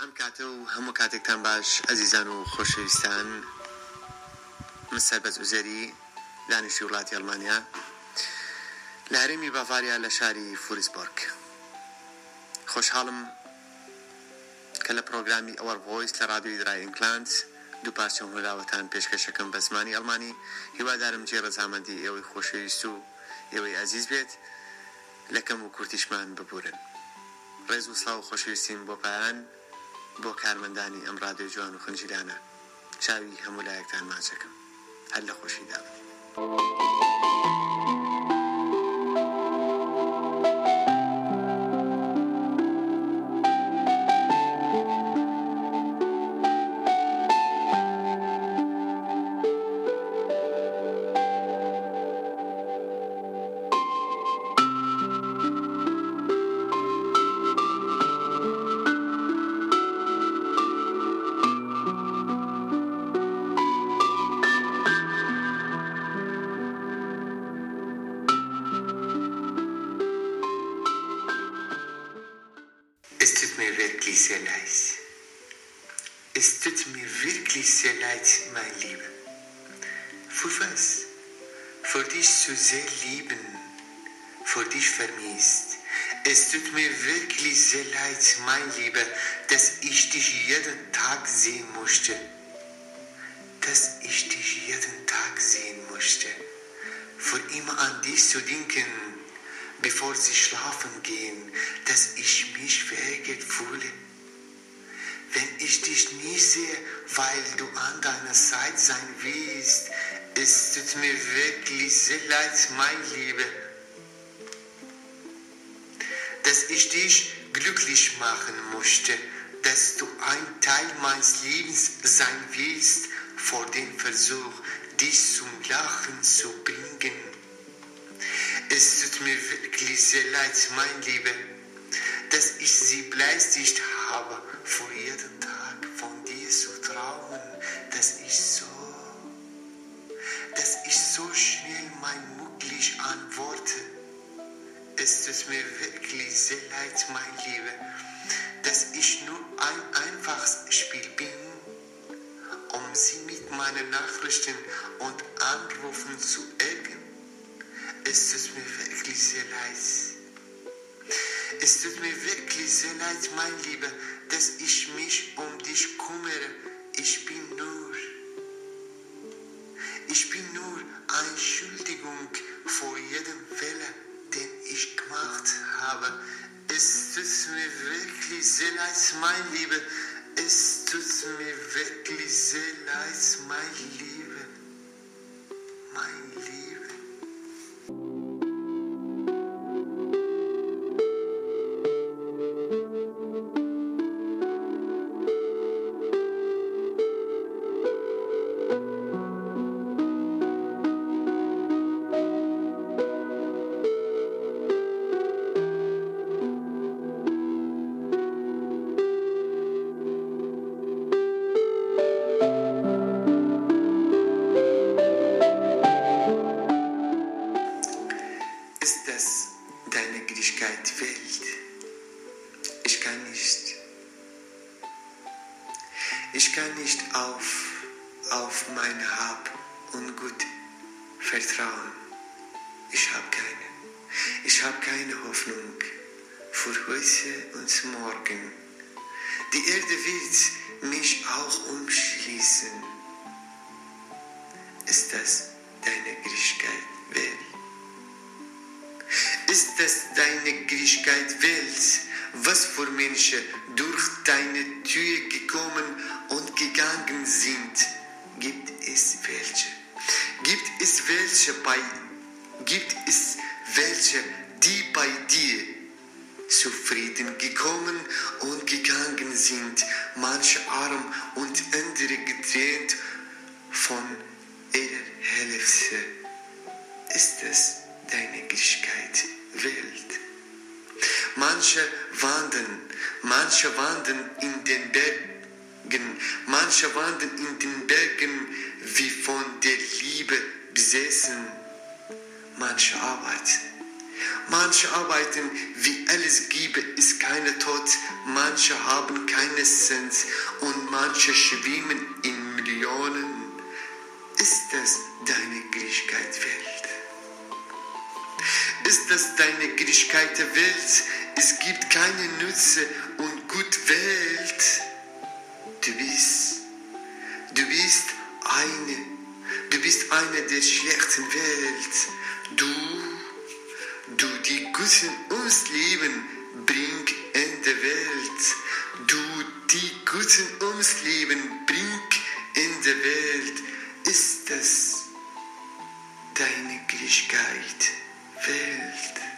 ئەم کاتە و هەموو کاتێکتان باش ئەزیزان و خۆشەویستان. من سەربەز وزێری دانیشتی وڵاتی ئەلمانیا. لە هەرێمی باڤاریا لە شاری فوریسبۆرگ. خۆشحاڵم کە لە پرۆگرامی ئەوەر ڤۆیس لە ڕادوی درای ئینکلانس دوو پارچە هۆراوەتان پێشکەشەکەم بە زمانی ئەلمانی. هیوادارم جێ ڕزامەندی ئێوەی خۆشەویست و ئێوەی ئازیز بێت. لەکەم و کورتیشمان ببورن ڕێز و سلااو خۆشەویستیم بۆ پایان. بۆ کارمەندانی ئەم ڕادێ جوان و خنجیرانە چاوی هەموو لایەکتان ماچەکەم هەر لە خۆشیدا. Es wirklich sehr leid. Es tut mir wirklich sehr leid, mein Lieber. Für was? Für dich zu sehr lieben, für dich vermisst. Es tut mir wirklich sehr leid, mein Lieber, dass ich dich jeden Tag sehen musste. Dass ich dich jeden Tag sehen musste. Für immer an dich zu denken, bevor sie schlafen gehen, dass ich mich verärgert fühle. Ich dich nie sehe, weil du an deiner Seite sein willst, es tut mir wirklich sehr leid, mein Lieber, dass ich dich glücklich machen musste, dass du ein Teil meines Lebens sein willst, vor dem Versuch, dich zum Lachen zu bringen. Es tut mir wirklich sehr leid, mein Lieber, dass ich sie beleidigt habe, vor jeden Es mir wirklich sehr leid, mein Lieber, dass ich nur ein einfaches Spiel bin, um sie mit meinen Nachrichten und Anrufen zu ärgern. Es tut mir wirklich sehr leid. Es tut mir wirklich sehr leid, mein Lieber, dass ich mich um dich kümmere. Ich bin nur, ich bin nur eine Entschuldigung vor jedem Fehler, ich gemacht habe. Es tut mir wirklich sehr leid, mein Lieber. Es tut mir wirklich sehr leid, mein Lieber. Mein Lieber. Nicht auf, auf mein Hab und Gut vertrauen. Ich habe keine. Ich habe keine Hoffnung für heute und morgen. Die Erde wird mich auch umschließen. Ist das deine Girigkeit Welt? Ist das deine Girigkeit Welt, was für Menschen durch deine Tür gekommen und gegangen sind? Gibt es welche? Gibt es welche bei, gibt es welche, die bei dir zufrieden gekommen und gegangen sind, manche arm und andere getrennt von ihrer Hälfte? Ist es deine Girigkeit Welt? Manche wandern, manche wandern in den Bergen, manche wandern in den Bergen wie von der Liebe besessen, manche arbeiten, Manche arbeiten, wie alles gebe, ist keine Tod. Manche haben keine Cent und manche schwimmen in Millionen. Ist das deine Gerechtigkeit Welt? Ist das deine Gerechtigkeit der Welt? Es gibt keine Nütze und gut Welt. Du bist, du bist eine, du bist eine der schlechten Welt. Du, du, die Guten uns lieben, bring in der Welt. Du, die Guten uns lieben, bring in der Welt. Ist das deine Gleichgültigkeit, Welt?